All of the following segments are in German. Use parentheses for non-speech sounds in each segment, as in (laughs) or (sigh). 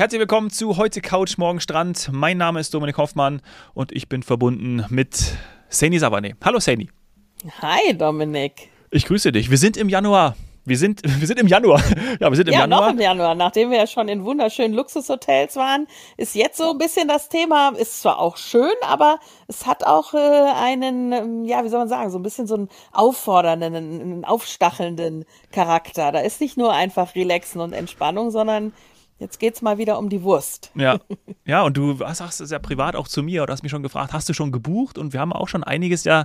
Herzlich willkommen zu heute Couch, morgen Strand. Mein Name ist Dominik Hoffmann und ich bin verbunden mit Saini Sabane. Hallo Saini. Hi Dominik. Ich grüße dich. Wir sind im Januar. Wir sind, (laughs) wir sind im Januar. Ja, wir sind im ja, Januar. noch im Januar. Nachdem wir ja schon in wunderschönen Luxushotels waren, ist jetzt so ein bisschen das Thema, ist zwar auch schön, aber es hat auch äh, einen, ähm, ja, wie soll man sagen, so ein bisschen so einen auffordernden, einen aufstachelnden Charakter. Da ist nicht nur einfach Relaxen und Entspannung, sondern Jetzt geht's mal wieder um die Wurst. Ja, (laughs) ja und du sagst es ja privat auch zu mir oder hast mich schon gefragt, hast du schon gebucht? Und wir haben auch schon einiges ja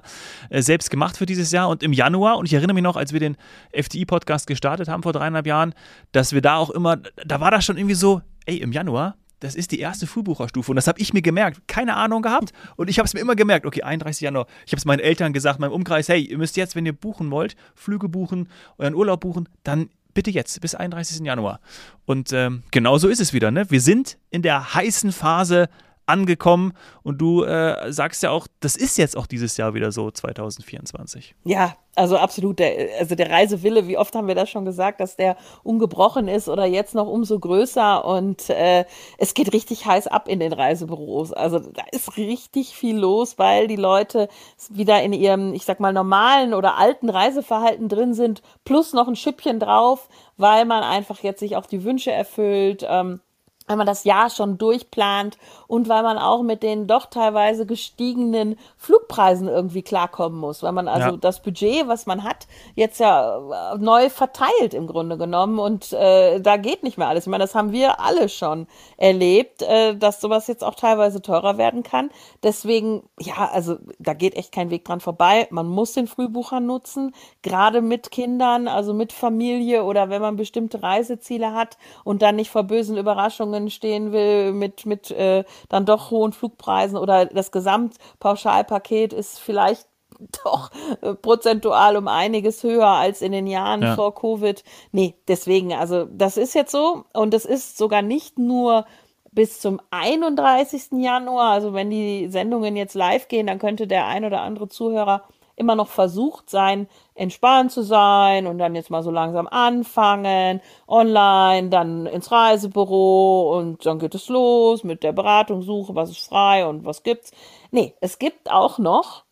äh, selbst gemacht für dieses Jahr. Und im Januar, und ich erinnere mich noch, als wir den FTI-Podcast gestartet haben vor dreieinhalb Jahren, dass wir da auch immer, da war das schon irgendwie so, ey, im Januar, das ist die erste Frühbucherstufe und das habe ich mir gemerkt. Keine Ahnung gehabt und ich habe es mir immer gemerkt. Okay, 31. Januar. Ich habe es meinen Eltern gesagt, meinem Umkreis, hey, ihr müsst jetzt, wenn ihr buchen wollt, Flüge buchen, euren Urlaub buchen, dann bitte jetzt, bis 31. Januar. Und ähm, genau so ist es wieder. Ne? Wir sind in der heißen Phase angekommen und du äh, sagst ja auch, das ist jetzt auch dieses Jahr wieder so 2024. Ja, also absolut. Der, also der Reisewille, wie oft haben wir das schon gesagt, dass der ungebrochen ist oder jetzt noch umso größer und äh, es geht richtig heiß ab in den Reisebüros. Also da ist richtig viel los, weil die Leute wieder in ihrem, ich sag mal, normalen oder alten Reiseverhalten drin sind, plus noch ein Schüppchen drauf, weil man einfach jetzt sich auch die Wünsche erfüllt. Ähm, weil man das Jahr schon durchplant und weil man auch mit den doch teilweise gestiegenen Flugpreisen irgendwie klarkommen muss, weil man also ja. das Budget, was man hat, jetzt ja äh, neu verteilt im Grunde genommen und äh, da geht nicht mehr alles. Ich meine, das haben wir alle schon erlebt, äh, dass sowas jetzt auch teilweise teurer werden kann. Deswegen, ja, also da geht echt kein Weg dran vorbei. Man muss den Frühbucher nutzen, gerade mit Kindern, also mit Familie oder wenn man bestimmte Reiseziele hat und dann nicht vor bösen Überraschungen Verhandlungen stehen will mit, mit äh, dann doch hohen Flugpreisen oder das Gesamtpauschalpaket ist vielleicht (laughs) doch äh, prozentual um einiges höher als in den Jahren ja. vor Covid. Nee, deswegen, also das ist jetzt so und es ist sogar nicht nur bis zum 31. Januar, also wenn die Sendungen jetzt live gehen, dann könnte der ein oder andere Zuhörer immer noch versucht sein, entspannt zu sein und dann jetzt mal so langsam anfangen, online, dann ins Reisebüro und dann geht es los mit der Beratungssuche, was ist frei und was gibt's. Nee, es gibt auch noch,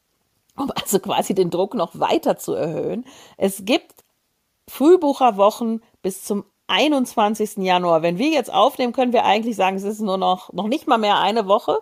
um also quasi den Druck noch weiter zu erhöhen, es gibt Frühbucherwochen bis zum 21. Januar. Wenn wir jetzt aufnehmen, können wir eigentlich sagen, es ist nur noch, noch nicht mal mehr eine Woche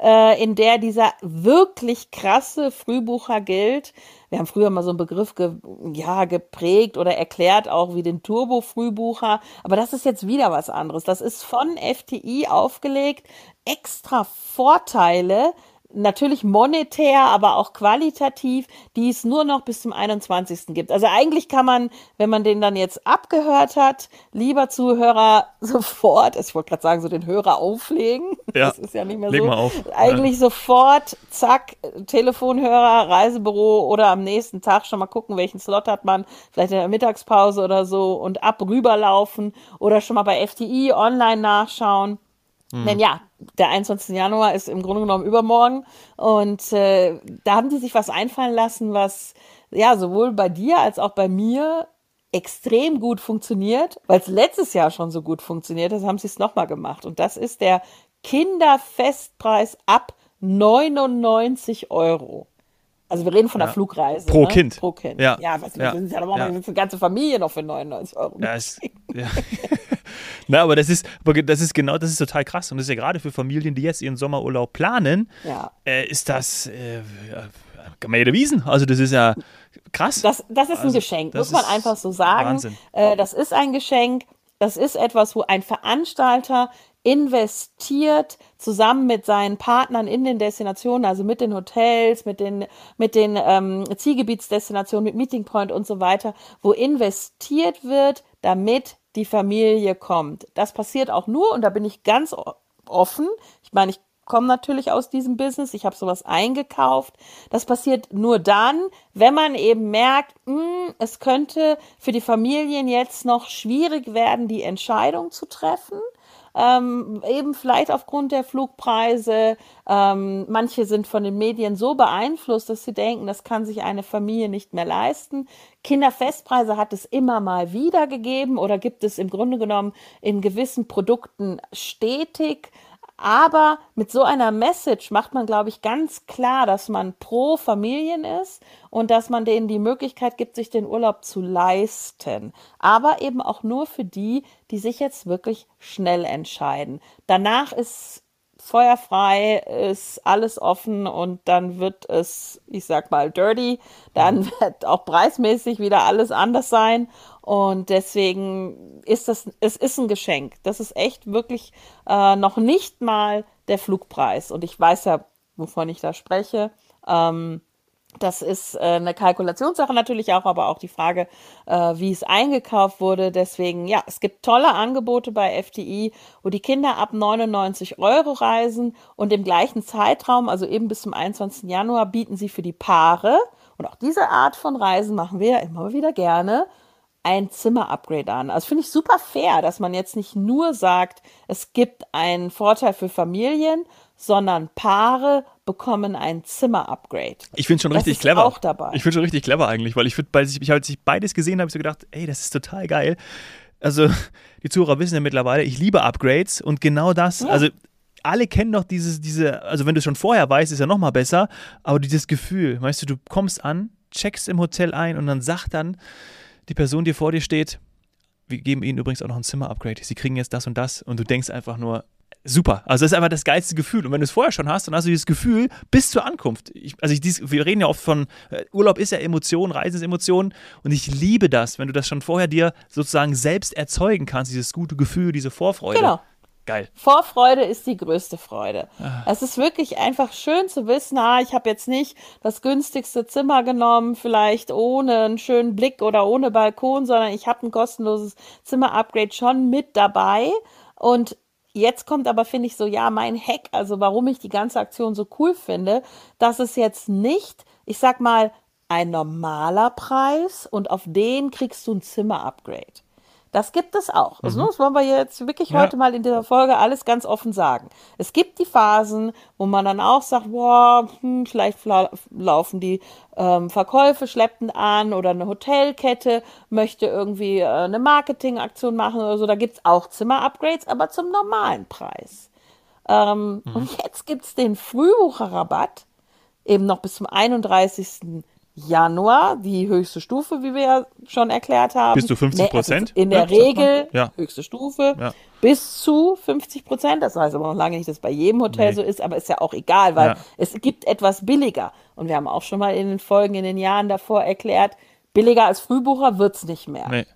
äh, in der dieser wirklich krasse Frühbucher gilt. Wir haben früher mal so einen Begriff ge ja, geprägt oder erklärt, auch wie den Turbo-Frühbucher. Aber das ist jetzt wieder was anderes. Das ist von FTI aufgelegt. Extra Vorteile natürlich monetär, aber auch qualitativ, die es nur noch bis zum 21. gibt. Also eigentlich kann man, wenn man den dann jetzt abgehört hat, lieber Zuhörer (laughs) sofort, ich wollte gerade sagen, so den Hörer auflegen. (laughs) Ja, das ist ja nicht mehr leg so. Mal auf. Eigentlich ja. sofort, zack, Telefonhörer, Reisebüro oder am nächsten Tag schon mal gucken, welchen Slot hat man, vielleicht in der Mittagspause oder so und ab rüberlaufen oder schon mal bei FTI online nachschauen. Mhm. Denn ja, der 21. Januar ist im Grunde genommen übermorgen und äh, da haben die sich was einfallen lassen, was ja sowohl bei dir als auch bei mir extrem gut funktioniert, weil es letztes Jahr schon so gut funktioniert hat, haben sie es nochmal gemacht. Und das ist der Kinderfestpreis ab 99 Euro. Also wir reden von der ja. Flugreise. Pro ne? Kind. Pro Kind. Ja, ja, was, ja. sind ja, ja. eine ganze Familie noch für 99 Euro. Ja, ist, ja. (laughs) Na, aber das ist, das ist genau, das ist total krass. Und das ist ja gerade für Familien, die jetzt ihren Sommerurlaub planen, ja. äh, ist das, äh, kann man ja wiesen. Also das ist ja krass. Das, das ist ein also, Geschenk, muss man einfach so sagen. Äh, das ist ein Geschenk. Das ist etwas, wo ein Veranstalter investiert zusammen mit seinen Partnern in den Destinationen, also mit den Hotels, mit den, mit den ähm, Zielgebietsdestinationen, mit Meeting Point und so weiter, wo investiert wird, damit die Familie kommt. Das passiert auch nur, und da bin ich ganz offen. Ich meine, ich komme natürlich aus diesem Business, ich habe sowas eingekauft. Das passiert nur dann, wenn man eben merkt, mh, hm, es könnte für die Familien jetzt noch schwierig werden, die Entscheidung zu treffen. Ähm, eben vielleicht aufgrund der Flugpreise. Ähm, manche sind von den Medien so beeinflusst, dass sie denken, das kann sich eine Familie nicht mehr leisten. Kinderfestpreise hat es immer mal wieder gegeben oder gibt es im Grunde genommen in gewissen Produkten stetig. Aber mit so einer Message macht man, glaube ich, ganz klar, dass man pro Familien ist und dass man denen die Möglichkeit gibt, sich den Urlaub zu leisten. Aber eben auch nur für die, die sich jetzt wirklich schnell entscheiden. Danach ist feuerfrei, ist alles offen und dann wird es, ich sag mal, dirty. Dann mhm. wird auch preismäßig wieder alles anders sein. Und deswegen ist das, es ist ein Geschenk. Das ist echt wirklich äh, noch nicht mal der Flugpreis. Und ich weiß ja, wovon ich da spreche. Ähm, das ist äh, eine Kalkulationssache natürlich auch, aber auch die Frage, äh, wie es eingekauft wurde. Deswegen, ja, es gibt tolle Angebote bei FDI, wo die Kinder ab 99 Euro reisen und im gleichen Zeitraum, also eben bis zum 21. Januar, bieten sie für die Paare, und auch diese Art von Reisen machen wir ja immer wieder gerne, ein Zimmer-Upgrade an. Also finde ich super fair, dass man jetzt nicht nur sagt, es gibt einen Vorteil für Familien, sondern Paare bekommen ein Zimmer-Upgrade. Ich finde schon richtig clever. Auch dabei. Ich finde schon richtig clever eigentlich, weil ich finde, als ich, als ich beides gesehen habe, ich so gedacht, ey, das ist total geil. Also (laughs) die Zuhörer wissen ja mittlerweile, ich liebe Upgrades und genau das, ja. also alle kennen doch dieses, diese, also wenn du es schon vorher weißt, ist ja noch mal besser, aber dieses Gefühl, weißt du, du kommst an, checkst im Hotel ein und dann sagt dann die Person, die vor dir steht, wir geben ihnen übrigens auch noch ein Zimmer-Upgrade. Sie kriegen jetzt das und das und du denkst einfach nur, super. Also das ist einfach das geilste Gefühl. Und wenn du es vorher schon hast, dann hast du dieses Gefühl bis zur Ankunft. Ich, also ich, dies, wir reden ja oft von, äh, Urlaub ist ja Emotion, Reisen ist Emotion. Und ich liebe das, wenn du das schon vorher dir sozusagen selbst erzeugen kannst, dieses gute Gefühl, diese Vorfreude. Genau. Geil. Vorfreude ist die größte Freude. Ah. Es ist wirklich einfach schön zu wissen, ah, ich habe jetzt nicht das günstigste Zimmer genommen, vielleicht ohne einen schönen Blick oder ohne Balkon, sondern ich habe ein kostenloses Zimmer-Upgrade schon mit dabei. Und Jetzt kommt aber, finde ich, so, ja, mein Hack, also warum ich die ganze Aktion so cool finde, dass es jetzt nicht, ich sag mal, ein normaler Preis und auf den kriegst du ein Zimmer-Upgrade. Das gibt es auch. Also, mhm. das wollen wir jetzt wirklich ja. heute mal in dieser Folge alles ganz offen sagen. Es gibt die Phasen, wo man dann auch sagt, boah, hm, vielleicht laufen die ähm, Verkäufe schleppend an oder eine Hotelkette möchte irgendwie äh, eine Marketingaktion machen oder so. Da gibt es auch Zimmer-Upgrades, aber zum normalen Preis. Ähm, mhm. Und jetzt gibt es den Frühbucherrabatt, eben noch bis zum 31. Januar die höchste Stufe, wie wir ja schon erklärt haben. Bis zu 50 Prozent? in der ja, Regel ja. höchste Stufe. Ja. Bis zu 50 Prozent. Das heißt aber noch lange nicht, dass bei jedem Hotel nee. so ist, aber ist ja auch egal, weil es gibt etwas billiger. Und wir haben auch schon mal in den Folgen in den Jahren davor erklärt, billiger als Frühbucher wird es nicht mehr. Nee.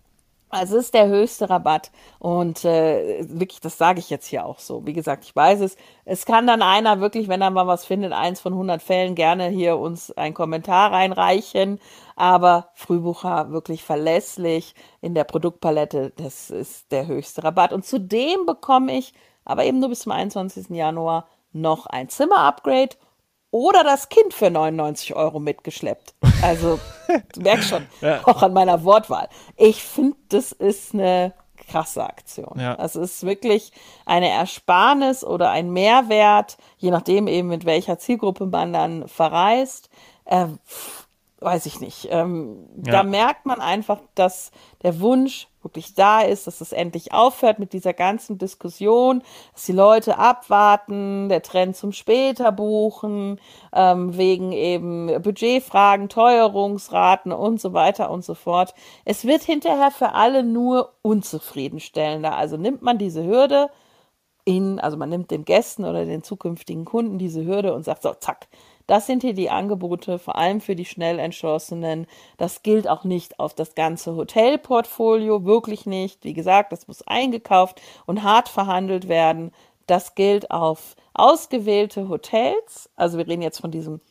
Also es ist der höchste Rabatt und äh, wirklich, das sage ich jetzt hier auch so. Wie gesagt, ich weiß es. Es kann dann einer wirklich, wenn er mal was findet, eins von 100 Fällen gerne hier uns einen Kommentar reinreichen. Aber Frühbucher wirklich verlässlich in der Produktpalette, das ist der höchste Rabatt. Und zudem bekomme ich, aber eben nur bis zum 21. Januar, noch ein Zimmer-Upgrade oder das Kind für 99 Euro mitgeschleppt. Also, du merkst schon, (laughs) ja. auch an meiner Wortwahl. Ich finde, das ist eine krasse Aktion. Ja. Es ist wirklich eine Ersparnis oder ein Mehrwert, je nachdem eben mit welcher Zielgruppe man dann verreist. Äh, weiß ich nicht. Ähm, ja. Da merkt man einfach, dass der Wunsch wirklich da ist, dass es endlich aufhört mit dieser ganzen Diskussion, dass die Leute abwarten, der Trend zum später buchen, ähm, wegen eben Budgetfragen, Teuerungsraten und so weiter und so fort. Es wird hinterher für alle nur unzufriedenstellender. Also nimmt man diese Hürde, in, also man nimmt den Gästen oder den zukünftigen Kunden diese Hürde und sagt so, zack, das sind hier die Angebote, vor allem für die schnell entschlossenen. Das gilt auch nicht auf das ganze Hotelportfolio, wirklich nicht. Wie gesagt, das muss eingekauft und hart verhandelt werden. Das gilt auf ausgewählte Hotels. Also wir reden jetzt von diesem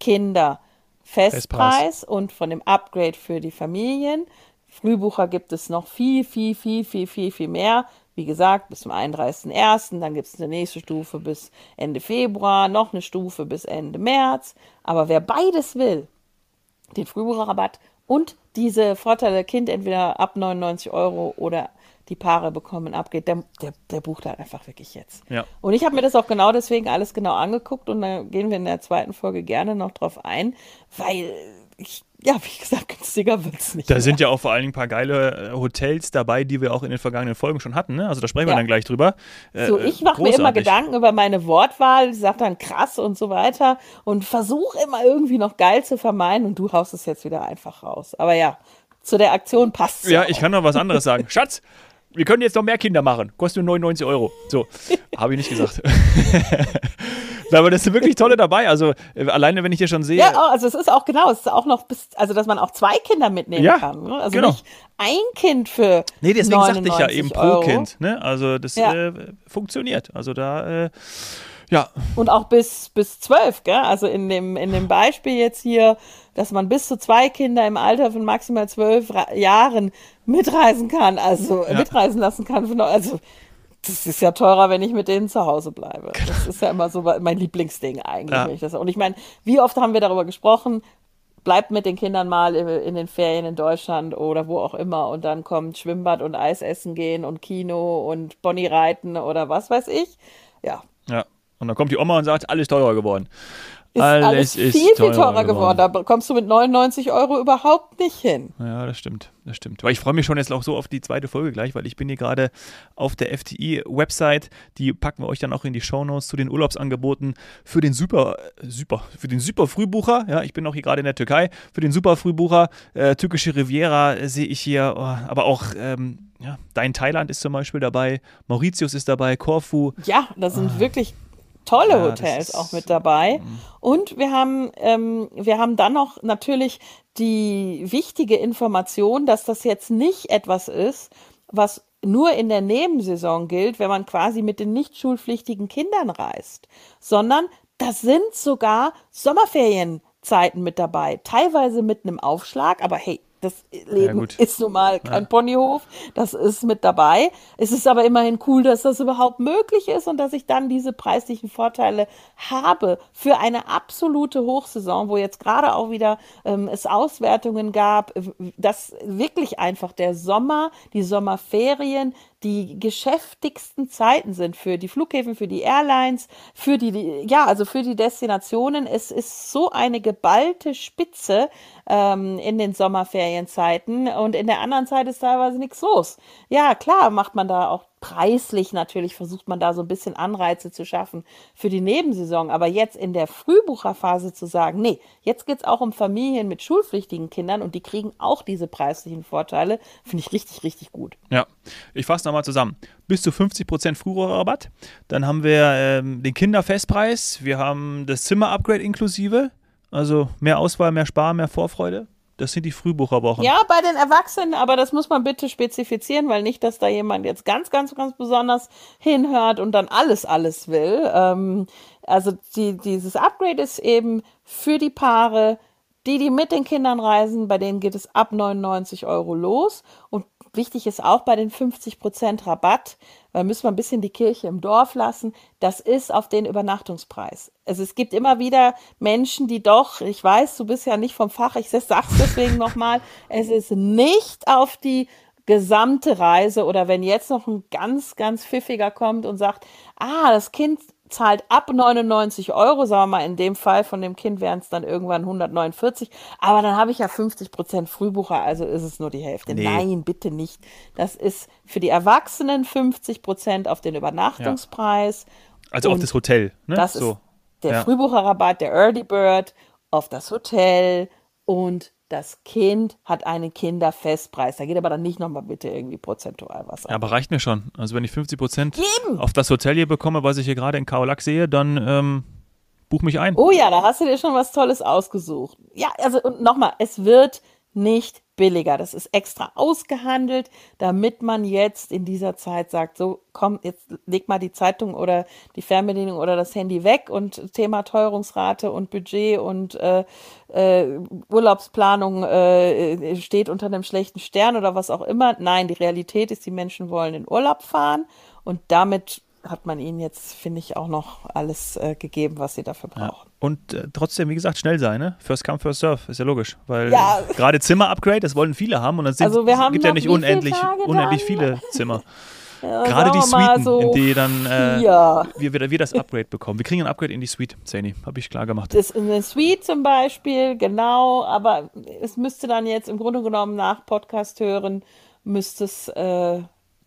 Kinderfestpreis und von dem Upgrade für die Familien. Frühbucher gibt es noch viel, viel, viel, viel, viel, viel mehr. Wie gesagt, bis zum 31.01. Dann gibt es eine nächste Stufe bis Ende Februar, noch eine Stufe bis Ende März. Aber wer beides will, den Frühbucherrabatt und diese Vorteile Kind entweder ab 99 Euro oder die Paare bekommen abgeht, der, der, der bucht halt einfach wirklich jetzt. Ja. Und ich habe mir das auch genau deswegen alles genau angeguckt und da gehen wir in der zweiten Folge gerne noch drauf ein, weil ich, ja, wie gesagt, günstiger wird es nicht. Da mehr. sind ja auch vor allen Dingen ein paar geile äh, Hotels dabei, die wir auch in den vergangenen Folgen schon hatten. Ne? Also da sprechen wir Ja. dann gleich drüber. Äh, So, ich mache mir immer. Gedanken über meine Wortwahl, sag dann krass und so weiter und versuche immer irgendwie noch geil zu vermeiden und du haust es jetzt wieder einfach raus. Aber ja, zu der Aktion passt Ja, ich kann noch was anderes sagen. (laughs) Schatz, wir können jetzt noch mehr Kinder machen. Kostet nur 99 Euro. So, (laughs) habe ich nicht gesagt. (laughs) Aber das sind wirklich tolle dabei. Also äh, alleine, wenn ich dir schon sehe. Ja, oh, also es ist auch genau, es ist auch noch bis, also dass man auch zwei Kinder mitnehmen Ja, kann. Ne? Also genau. nicht ein Kind für Nee, deswegen sagte ich ja 99 eben pro Euro. Kind. Ne? Also das Ja. äh, funktioniert. Also da, äh, ja, Und auch bis, bis zwölf, gell? Also in dem, in dem Beispiel jetzt hier, dass man bis zu zwei Kinder im Alter von maximal zwölf Jahren mitreisen kann, also Ja. mitreisen lassen kann. Also das ist ja teurer, wenn ich mit denen zu Hause bleibe. Das ist ja immer so mein Lieblingsding eigentlich. Ja. Und ich meine, wie oft haben wir darüber gesprochen? Bleibt mit den Kindern mal in den Ferien in Deutschland oder wo auch immer und dann kommt Schwimmbad und Eis essen gehen und Kino und Pony reiten oder was weiß ich. Ja, ja. Und dann kommt die Oma und sagt, alles teurer geworden. Ist alles, viel, viel teurer geworden. Da kommst du mit 99 Euro überhaupt nicht hin. Ja, das stimmt, das stimmt. Aber ich freue mich schon jetzt auch so auf die zweite Folge gleich, weil ich bin hier gerade auf der FTI-Website. Die packen wir euch dann auch in die Shownotes zu den Urlaubsangeboten für den super, super, für den super Frühbucher. Ja, ich bin auch hier gerade in der Türkei. Für den super Frühbucher, äh, türkische Riviera äh, sehe ich hier, oh, aber auch ähm, ja, dein Thailand ist zum Beispiel dabei, Mauritius ist dabei, Korfu. Ja, da sind wirklich tolle. Ja, Hotels auch mit dabei. Und wir haben, ähm, wir haben dann noch natürlich die wichtige Information, dass das jetzt nicht etwas ist, was nur in der Nebensaison gilt, wenn man quasi mit den nicht schulpflichtigen Kindern reist, sondern das sind sogar Sommerferienzeiten mit dabei, teilweise mit einem Aufschlag, aber hey, das Leben gut. ist nun mal kein Ponyhof, das ist mit dabei. Es ist aber immerhin cool, dass das überhaupt möglich ist und dass ich dann diese preislichen Vorteile habe für eine absolute Hochsaison, wo jetzt gerade auch wieder ähm, es Auswertungen gab, dass wirklich einfach der Sommer, die Sommerferien die geschäftigsten Zeiten sind für die Flughäfen, für die Airlines, für die, ja, also für die Destinationen. Es ist so eine geballte Spitze ähm, in den Sommerferienzeiten und in der anderen Zeit ist teilweise nichts los. Ja, klar macht man da auch preislich natürlich, versucht man da so ein bisschen Anreize zu schaffen für die Nebensaison. Aber jetzt in der Frühbucherphase zu sagen, nee, jetzt geht's auch um Familien mit schulpflichtigen Kindern und die kriegen auch diese preislichen Vorteile, finde ich richtig, richtig gut. Ja, ich fasse nochmal zusammen. Bis zu 50% Frühbucherrabatt. Dann haben wir ähm, den Kinderfestpreis. Wir haben das Zimmer-Upgrade inklusive. Also mehr Auswahl, mehr Spar, mehr Vorfreude. Das sind die Frühbucherwochen. Ja, bei den Erwachsenen, aber das muss man bitte spezifizieren, weil nicht, dass da jemand jetzt ganz, ganz, ganz besonders hinhört und dann alles, alles will. Ähm, also die, dieses Upgrade ist eben für die Paare, die, die mit den Kindern reisen, bei denen geht es ab 99 Euro los. Und wichtig ist auch bei den 50% Rabatt, weil müssen wir ein bisschen die Kirche im Dorf lassen, das ist auf den Übernachtungspreis. Also es gibt immer wieder Menschen, die doch, ich weiß, du bist ja nicht vom Fach, ich sag's deswegen nochmal, es ist nicht auf die gesamte Reise oder wenn jetzt noch ein ganz, ganz pfiffiger kommt und sagt, ah, das Kind zahlt ab 99 Euro, sagen wir mal, in dem Fall von dem Kind wären es dann irgendwann 149, aber dann habe ich ja 50 Prozent Frühbucher, also ist es nur die Hälfte. Nee. Nein, bitte nicht. Das ist für die Erwachsenen 50 Prozent auf den Übernachtungspreis. Also auf das Hotel. Ne? Das so. ist der Ja. Frühbucherrabatt, der Early Bird auf das Hotel und das Kind hat einen Kinderfestpreis. Da geht aber dann nicht nochmal bitte irgendwie prozentual was Ja, ab. aber reicht mir schon. Also wenn ich 50% Eben. auf das Hotel hier bekomme, was ich hier gerade in Kaolack sehe, dann ähm, buch mich ein. Oh ja, da hast du dir schon was Tolles ausgesucht. Ja, also und nochmal, es wird nicht billiger. Das ist extra ausgehandelt, damit man jetzt in dieser Zeit sagt, so komm, jetzt leg mal die Zeitung oder die Fernbedienung oder das Handy weg und Thema Teuerungsrate und Budget und äh, äh, Urlaubsplanung äh, steht unter einem schlechten Stern oder was auch immer. Nein, die Realität ist, die Menschen wollen in Urlaub fahren und damit hat man ihnen jetzt, finde ich, auch noch alles äh, gegeben, was sie dafür brauchen. Ja. Und äh, trotzdem, wie gesagt, schnell sein, ne? First come, first serve, ist ja logisch. Weil ja. gerade Zimmer-Upgrade, das wollen viele haben und dann sind, also wir haben gibt ja nicht unendlich, unendlich viele Zimmer. (laughs) Ja, Gerade die Suiten, so in die dann äh, wir, wir, wir, das Upgrade bekommen. Wir kriegen ein Upgrade in die Suite, Zany, habe ich klar gemacht. Das in eine Suite zum Beispiel, genau, aber es müsste dann jetzt im Grunde genommen nach Podcast hören, müsste es äh,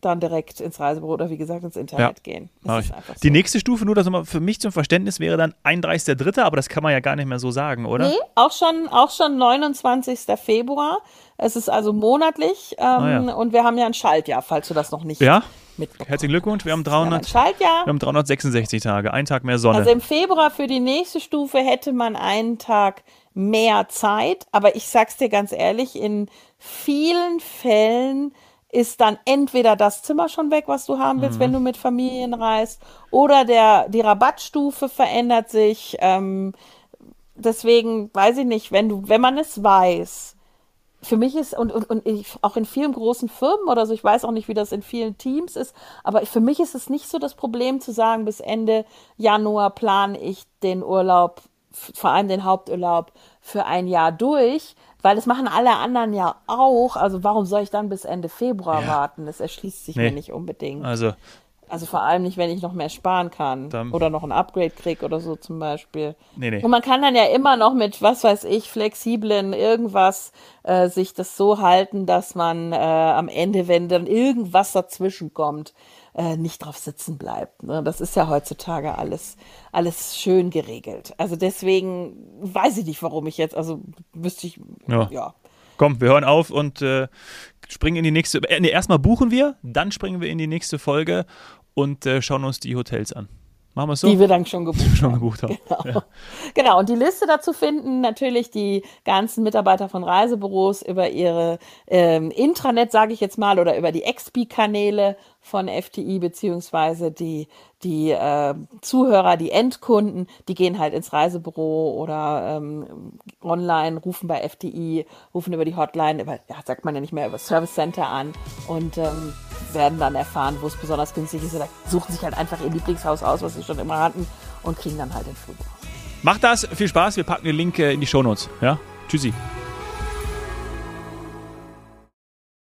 dann direkt ins Reisebüro oder wie gesagt ins Internet ja. gehen. So. Die nächste Stufe, nur das für mich zum Verständnis, wäre dann 31.3., aber das kann man ja gar nicht mehr so sagen, oder? Nee, auch schon, auch schon 29. Februar. Es ist also monatlich ähm, ah, ja. und wir haben ja ein Schaltjahr, falls du das noch nicht ja? Herzlichen Glückwunsch, wir haben, 300, wir haben 366 Tage, ein Tag mehr Sonne. Also im Februar für die nächste Stufe hätte man einen Tag mehr Zeit, aber ich sag's dir ganz ehrlich, in vielen Fällen ist dann entweder das Zimmer schon weg, was du haben willst, mhm. wenn du mit Familien reist, oder der, die Rabattstufe verändert sich. Ähm, deswegen weiß ich nicht, wenn du, wenn man es weiß, für mich ist, und, und, und ich, auch in vielen großen Firmen oder so, ich weiß auch nicht, wie das in vielen Teams ist, aber für mich ist es nicht so das Problem zu sagen, bis Ende Januar plane ich den Urlaub, vor allem den Haupturlaub für ein Jahr durch, weil das machen alle anderen ja auch. Also warum soll ich dann bis Ende Februar ja. warten? Das erschließt sich nee. mir nicht unbedingt. Also, also vor allem nicht, wenn ich noch mehr sparen kann oder noch ein Upgrade kriege oder so zum Beispiel. Nee, nee. Und man kann dann ja immer noch mit, was weiß ich, flexiblen irgendwas äh, sich das so halten, dass man äh, am Ende, wenn dann irgendwas dazwischen kommt, äh, nicht drauf sitzen bleibt. Ne? Das ist ja heutzutage alles, alles schön geregelt. Also deswegen weiß ich nicht, warum ich jetzt, also wüsste ich, ja. ja. Komm, wir hören auf und äh, springen in die nächste. Äh, nee, erstmal buchen wir, dann springen wir in die nächste Folge und äh, schauen uns die Hotels an. Machen wir es so? Die wir dann schon gebucht, (laughs) schon gebucht haben. Genau. Ja. genau, und die Liste dazu finden natürlich die ganzen Mitarbeiter von Reisebüros über ihre ähm, Intranet, sage ich jetzt mal, oder über die XP-Kanäle von FTI, beziehungsweise die, die äh, Zuhörer, die Endkunden, die gehen halt ins Reisebüro oder ähm, online, rufen bei FTI, rufen über die Hotline, über, ja, sagt man ja nicht mehr, über Service Center an und ähm, werden dann erfahren, wo es besonders günstig ist oder suchen sich halt einfach ihr Lieblingshaus aus, was sie schon immer hatten und kriegen dann halt den Flug. Macht das, viel Spaß, wir packen den Link äh, in die Shownotes. Ja? Tschüssi.